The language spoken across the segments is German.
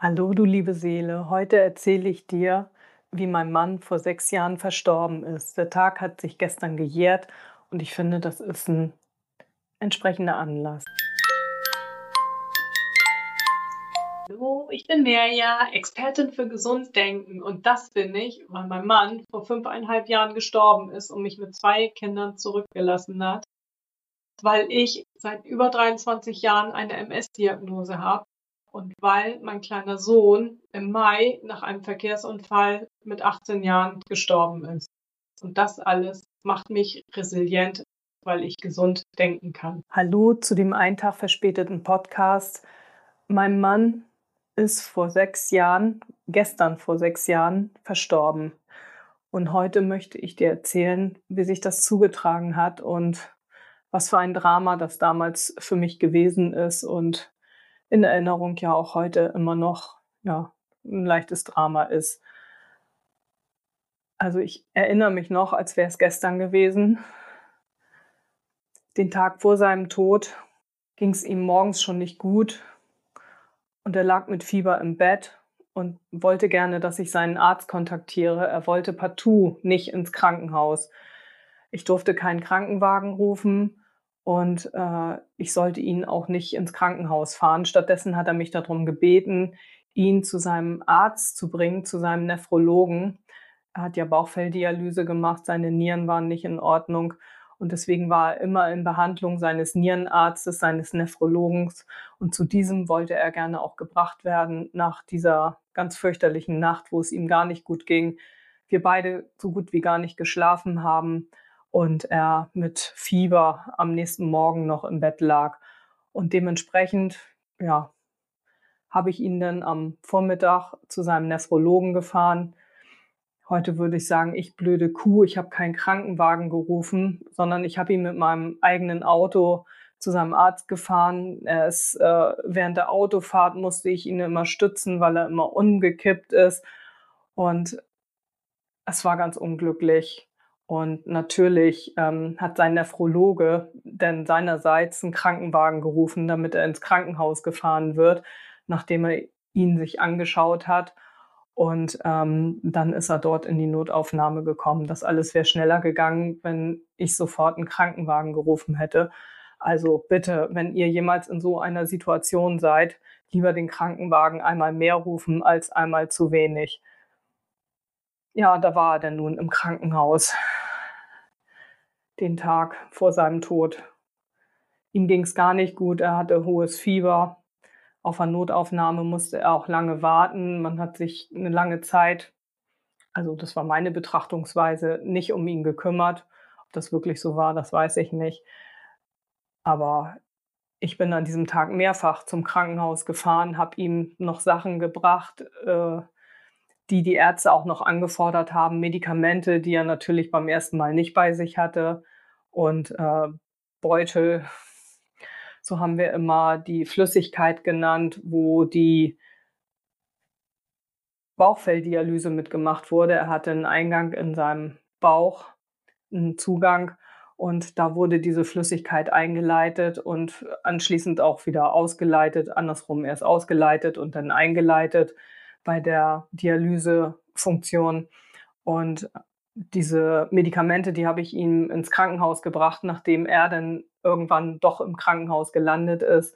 Hallo, du liebe Seele. Heute erzähle ich dir, wie mein Mann vor sechs Jahren verstorben ist. Der Tag hat sich gestern gejährt und ich finde, das ist ein entsprechender Anlass. Hallo, ich bin Merja, Expertin für Gesunddenken und das bin ich, weil mein Mann vor fünfeinhalb Jahren gestorben ist und mich mit zwei Kindern zurückgelassen hat, weil ich seit über 23 Jahren eine MS-Diagnose habe und weil mein kleiner Sohn im Mai nach einem Verkehrsunfall mit 18 Jahren gestorben ist. Und das alles macht mich resilient, weil ich gesund denken kann. Hallo zu dem einen Tag verspäteten Podcast. Mein Mann ist vor sechs Jahren, gestern vor sechs Jahren, verstorben. Und heute möchte ich dir erzählen, wie sich das zugetragen hat und was für ein Drama das damals für mich gewesen ist und in Erinnerung ja auch heute immer noch ja, ein leichtes Drama ist. Also ich erinnere mich noch, als wäre es gestern gewesen. Den Tag vor seinem Tod ging es ihm morgens schon nicht gut und er lag mit Fieber im Bett und wollte gerne, dass ich seinen Arzt kontaktiere. Er wollte partout nicht ins Krankenhaus. Ich durfte keinen Krankenwagen rufen und äh, ich sollte ihn auch nicht ins Krankenhaus fahren. Stattdessen hat er mich darum gebeten, ihn zu seinem Arzt zu bringen, zu seinem Nephrologen. Er hat ja Bauchfelldialyse gemacht, seine Nieren waren nicht in Ordnung und deswegen war er immer in Behandlung seines Nierenarztes, seines Nephrologens und zu diesem wollte er gerne auch gebracht werden nach dieser ganz fürchterlichen Nacht, wo es ihm gar nicht gut ging. Wir beide so gut wie gar nicht geschlafen haben und er mit Fieber am nächsten Morgen noch im Bett lag. Und dementsprechend, ja, habe ich ihn dann am Vormittag zu seinem Nephrologen gefahren. Heute würde ich sagen, ich blöde Kuh, ich habe keinen Krankenwagen gerufen, sondern ich habe ihn mit meinem eigenen Auto zu seinem Arzt gefahren. Er ist, äh, während der Autofahrt musste ich ihn immer stützen, weil er immer umgekippt ist. Und es war ganz unglücklich. Und natürlich ähm, hat sein Nephrologe denn seinerseits einen Krankenwagen gerufen, damit er ins Krankenhaus gefahren wird, nachdem er ihn sich angeschaut hat. Und ähm, dann ist er dort in die Notaufnahme gekommen. Das alles wäre schneller gegangen, wenn ich sofort einen Krankenwagen gerufen hätte. Also bitte, wenn ihr jemals in so einer Situation seid, lieber den Krankenwagen einmal mehr rufen als einmal zu wenig. Ja, da war er denn nun im Krankenhaus den Tag vor seinem Tod. Ihm ging es gar nicht gut, er hatte hohes Fieber. Auf einer Notaufnahme musste er auch lange warten. Man hat sich eine lange Zeit, also das war meine Betrachtungsweise, nicht um ihn gekümmert. Ob das wirklich so war, das weiß ich nicht. Aber ich bin an diesem Tag mehrfach zum Krankenhaus gefahren, habe ihm noch Sachen gebracht, äh, die die Ärzte auch noch angefordert haben, Medikamente, die er natürlich beim ersten Mal nicht bei sich hatte und äh, Beutel. So haben wir immer die Flüssigkeit genannt, wo die Bauchfelldialyse mitgemacht wurde. Er hatte einen Eingang in seinem Bauch, einen Zugang und da wurde diese Flüssigkeit eingeleitet und anschließend auch wieder ausgeleitet, andersrum erst ausgeleitet und dann eingeleitet bei der Dialysefunktion. Und diese Medikamente, die habe ich ihm ins Krankenhaus gebracht, nachdem er dann irgendwann doch im Krankenhaus gelandet ist.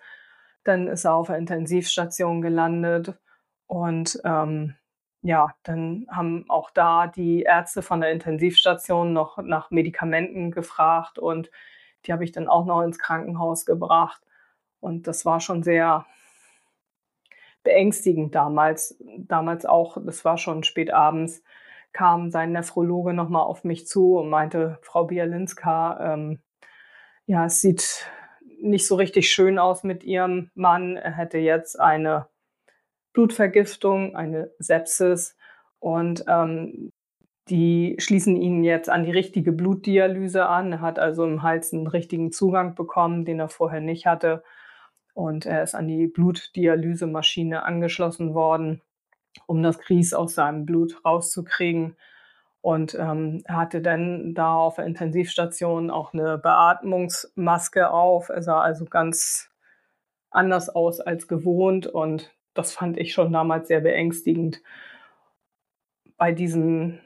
Dann ist er auf der Intensivstation gelandet und ähm, ja, dann haben auch da die Ärzte von der Intensivstation noch nach Medikamenten gefragt und die habe ich dann auch noch ins Krankenhaus gebracht. Und das war schon sehr beängstigend damals. Damals auch, das war schon spät abends, kam sein Nephrologe nochmal auf mich zu und meinte, Frau Bialinska, ähm, ja, es sieht nicht so richtig schön aus mit ihrem Mann. Er hätte jetzt eine Blutvergiftung, eine Sepsis und ähm, die schließen ihn jetzt an die richtige Blutdialyse an. Er hat also im Hals einen richtigen Zugang bekommen, den er vorher nicht hatte. Und er ist an die Blutdialysemaschine angeschlossen worden, um das Grieß aus seinem Blut rauszukriegen. Und ähm, er hatte dann da auf der Intensivstation auch eine Beatmungsmaske auf. Er sah also ganz anders aus als gewohnt und das fand ich schon damals sehr beängstigend. Bei diesen,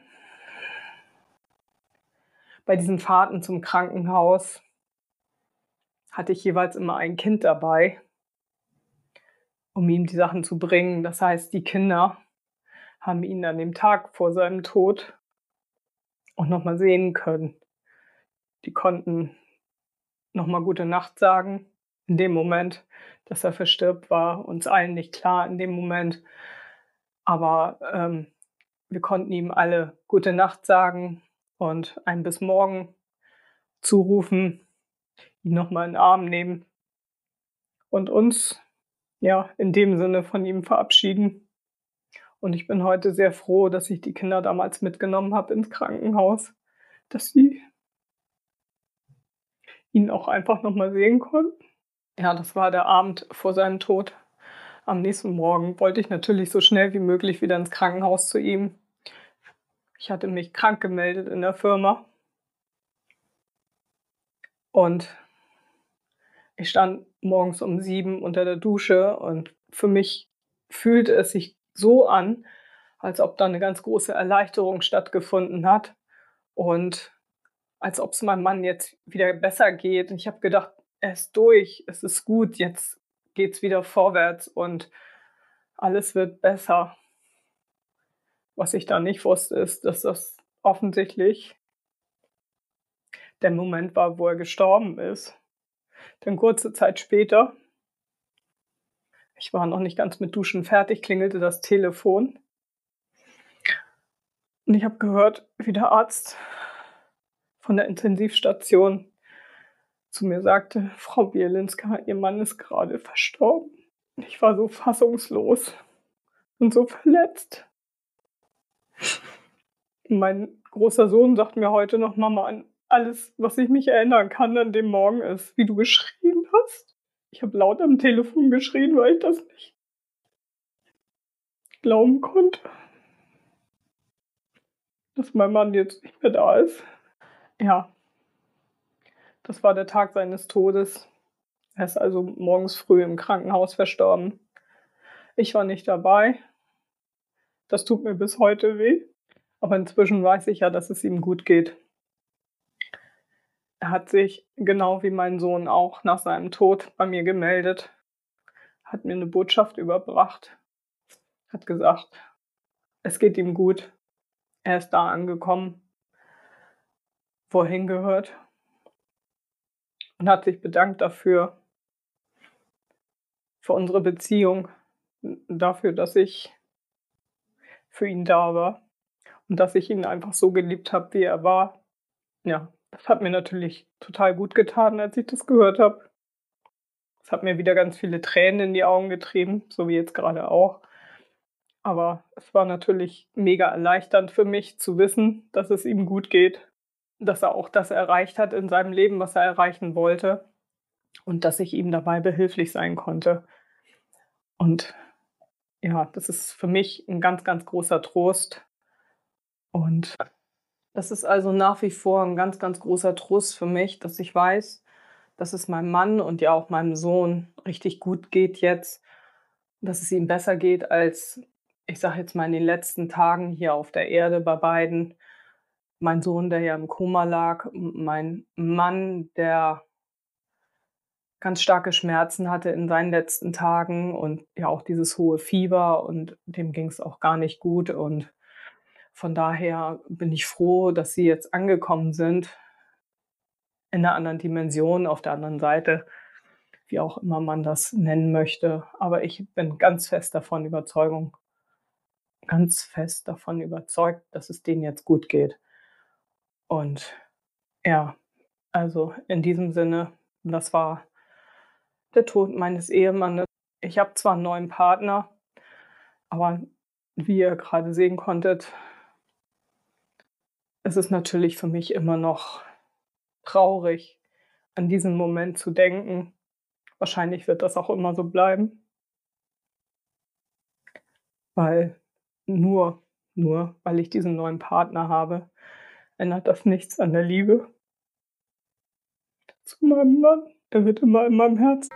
bei diesen Fahrten zum Krankenhaus hatte ich jeweils immer ein Kind dabei, um ihm die Sachen zu bringen. Das heißt, die Kinder haben ihn an dem Tag vor seinem Tod auch nochmal sehen können. Die konnten nochmal gute Nacht sagen. In dem Moment, dass er verstirbt, war uns allen nicht klar in dem Moment. Aber ähm, wir konnten ihm alle gute Nacht sagen und ein bis morgen zurufen, ihn nochmal in den Arm nehmen und uns ja in dem Sinne von ihm verabschieden. Und ich bin heute sehr froh, dass ich die Kinder damals mitgenommen habe ins Krankenhaus, dass sie ihn auch einfach nochmal sehen konnten. Ja, das war der Abend vor seinem Tod. Am nächsten Morgen wollte ich natürlich so schnell wie möglich wieder ins Krankenhaus zu ihm. Ich hatte mich krank gemeldet in der Firma. Und ich stand morgens um sieben unter der Dusche und für mich fühlte es sich so an, als ob da eine ganz große Erleichterung stattgefunden hat und als ob es meinem Mann jetzt wieder besser geht. Und ich habe gedacht, er ist durch, es ist gut, jetzt geht es wieder vorwärts und alles wird besser. Was ich da nicht wusste, ist, dass das offensichtlich der Moment war, wo er gestorben ist. Denn kurze Zeit später, ich war noch nicht ganz mit Duschen fertig, klingelte das Telefon. Und ich habe gehört, wie der Arzt von der Intensivstation zu mir sagte, Frau Bielinska, Ihr Mann ist gerade verstorben. Ich war so fassungslos und so verletzt. Mein großer Sohn sagt mir heute noch, Mama, alles, was ich mich erinnern kann an dem Morgen ist, wie du geschrien hast. Ich habe laut am Telefon geschrien, weil ich das nicht glauben konnte, dass mein Mann jetzt nicht mehr da ist. Ja, das war der Tag seines Todes. Er ist also morgens früh im Krankenhaus verstorben. Ich war nicht dabei. Das tut mir bis heute weh. Aber inzwischen weiß ich ja, dass es ihm gut geht. Er hat sich, genau wie mein Sohn auch, nach seinem Tod bei mir gemeldet, hat mir eine Botschaft überbracht, hat gesagt, es geht ihm gut, er ist da angekommen, wo er hingehört und hat sich bedankt dafür, für unsere Beziehung, dafür, dass ich für ihn da war und dass ich ihn einfach so geliebt habe, wie er war. Ja, das hat mir natürlich total gut getan, als ich das gehört habe. Es hat mir wieder ganz viele Tränen in die Augen getrieben, so wie jetzt gerade auch. Aber es war natürlich mega erleichternd für mich zu wissen, dass es ihm gut geht dass er auch das erreicht hat in seinem Leben, was er erreichen wollte und dass ich ihm dabei behilflich sein konnte. Und ja, das ist für mich ein ganz, ganz großer Trost. Und das ist also nach wie vor ein ganz, ganz großer Trost für mich, dass ich weiß, dass es meinem Mann und ja auch meinem Sohn richtig gut geht jetzt, dass es ihm besser geht als, ich sage jetzt mal, in den letzten Tagen hier auf der Erde bei beiden. Mein Sohn, der ja im Koma lag, mein Mann, der ganz starke Schmerzen hatte in seinen letzten Tagen und ja auch dieses hohe Fieber und dem ging es auch gar nicht gut und von daher bin ich froh, dass sie jetzt angekommen sind in einer anderen Dimension, auf der anderen Seite, wie auch immer man das nennen möchte. Aber ich bin ganz fest davon Überzeugung, ganz fest davon überzeugt, dass es denen jetzt gut geht. Und ja, also in diesem Sinne, das war der Tod meines Ehemannes. Ich habe zwar einen neuen Partner, aber wie ihr gerade sehen konntet, es ist natürlich für mich immer noch traurig, an diesen Moment zu denken. Wahrscheinlich wird das auch immer so bleiben. Weil nur, nur weil ich diesen neuen Partner habe, ändert das nichts an der Liebe zu meinem Mann. Er wird immer in meinem Herzen.